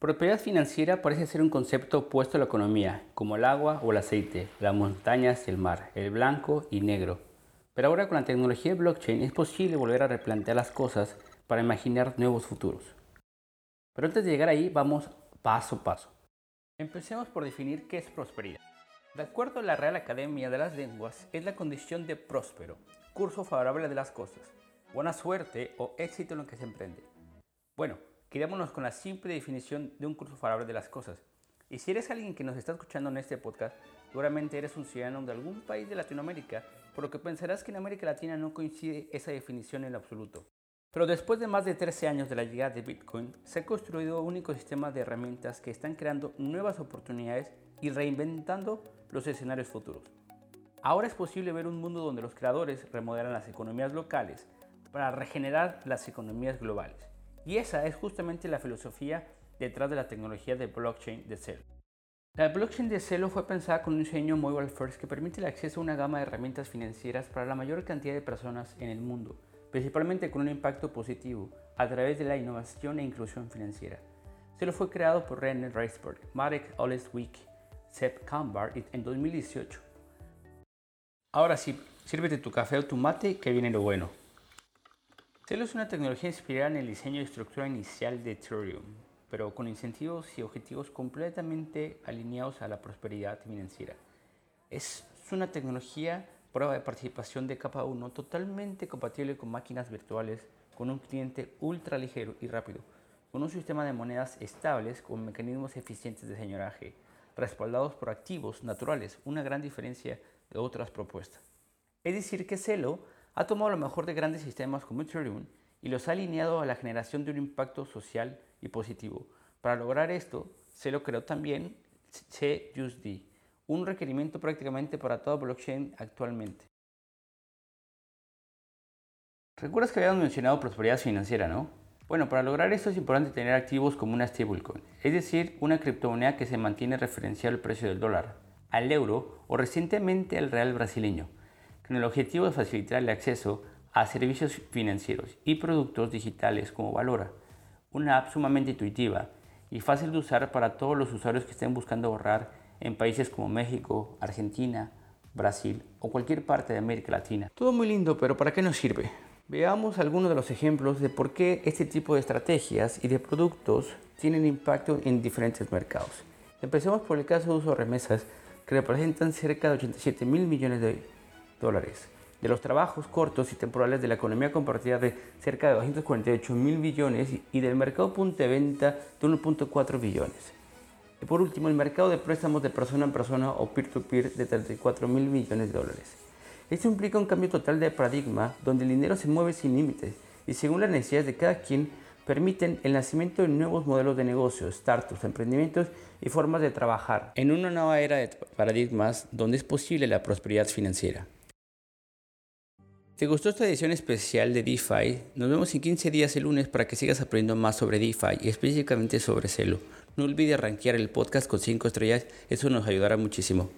Prosperidad financiera parece ser un concepto opuesto a la economía, como el agua o el aceite, las montañas el mar, el blanco y negro. Pero ahora con la tecnología de blockchain es posible volver a replantear las cosas para imaginar nuevos futuros. Pero antes de llegar ahí, vamos paso a paso. Empecemos por definir qué es prosperidad. De acuerdo a la Real Academia de las Lenguas, es la condición de próspero, curso favorable de las cosas, buena suerte o éxito en lo que se emprende. Bueno, Quedémonos con la simple definición de un curso favorable de las cosas. Y si eres alguien que nos está escuchando en este podcast, seguramente eres un ciudadano de algún país de Latinoamérica, por lo que pensarás que en América Latina no coincide esa definición en absoluto. Pero después de más de 13 años de la llegada de Bitcoin, se ha construido un ecosistema de herramientas que están creando nuevas oportunidades y reinventando los escenarios futuros. Ahora es posible ver un mundo donde los creadores remodelan las economías locales para regenerar las economías globales. Y esa es justamente la filosofía detrás de la tecnología de blockchain de Celo. La blockchain de Celo fue pensada con un diseño mobile first que permite el acceso a una gama de herramientas financieras para la mayor cantidad de personas en el mundo, principalmente con un impacto positivo a través de la innovación e inclusión financiera. Celo fue creado por René Reisberg, Marek Oleswick, Sepp Kambar en 2018. Ahora sí, sírvete tu café o tu mate que viene lo bueno. Celo es una tecnología inspirada en el diseño y estructura inicial de Ethereum, pero con incentivos y objetivos completamente alineados a la prosperidad financiera. Es una tecnología prueba de participación de capa 1 totalmente compatible con máquinas virtuales, con un cliente ultra ligero y rápido, con un sistema de monedas estables con mecanismos eficientes de señoraje, respaldados por activos naturales, una gran diferencia de otras propuestas. Es decir, que Celo ha tomado lo mejor de grandes sistemas como Ethereum y los ha alineado a la generación de un impacto social y positivo. Para lograr esto, se lo creó también CUSD, un requerimiento prácticamente para todo blockchain actualmente. ¿Recuerdas que habíamos mencionado prosperidad financiera, no? Bueno, para lograr esto es importante tener activos como una stablecoin, es decir, una criptomoneda que se mantiene referencial al precio del dólar, al euro o recientemente al real brasileño con el objetivo de facilitar el acceso a servicios financieros y productos digitales como Valora, una app sumamente intuitiva y fácil de usar para todos los usuarios que estén buscando ahorrar en países como México, Argentina, Brasil o cualquier parte de América Latina. Todo muy lindo, pero ¿para qué nos sirve? Veamos algunos de los ejemplos de por qué este tipo de estrategias y de productos tienen impacto en diferentes mercados. Empecemos por el caso de uso de remesas, que representan cerca de 87 mil millones de dólares. De los trabajos cortos y temporales de la economía compartida de cerca de 248 mil billones y del mercado punto de venta de 1.4 billones. Y por último, el mercado de préstamos de persona a persona o peer-to-peer de 34 mil millones de dólares. Esto implica un cambio total de paradigma donde el dinero se mueve sin límites y según las necesidades de cada quien permiten el nacimiento de nuevos modelos de negocios, startups, emprendimientos y formas de trabajar en una nueva era de paradigmas donde es posible la prosperidad financiera. ¿Te gustó esta edición especial de DeFi? Nos vemos en 15 días el lunes para que sigas aprendiendo más sobre DeFi y específicamente sobre Celo. No olvides rankear el podcast con 5 estrellas, eso nos ayudará muchísimo.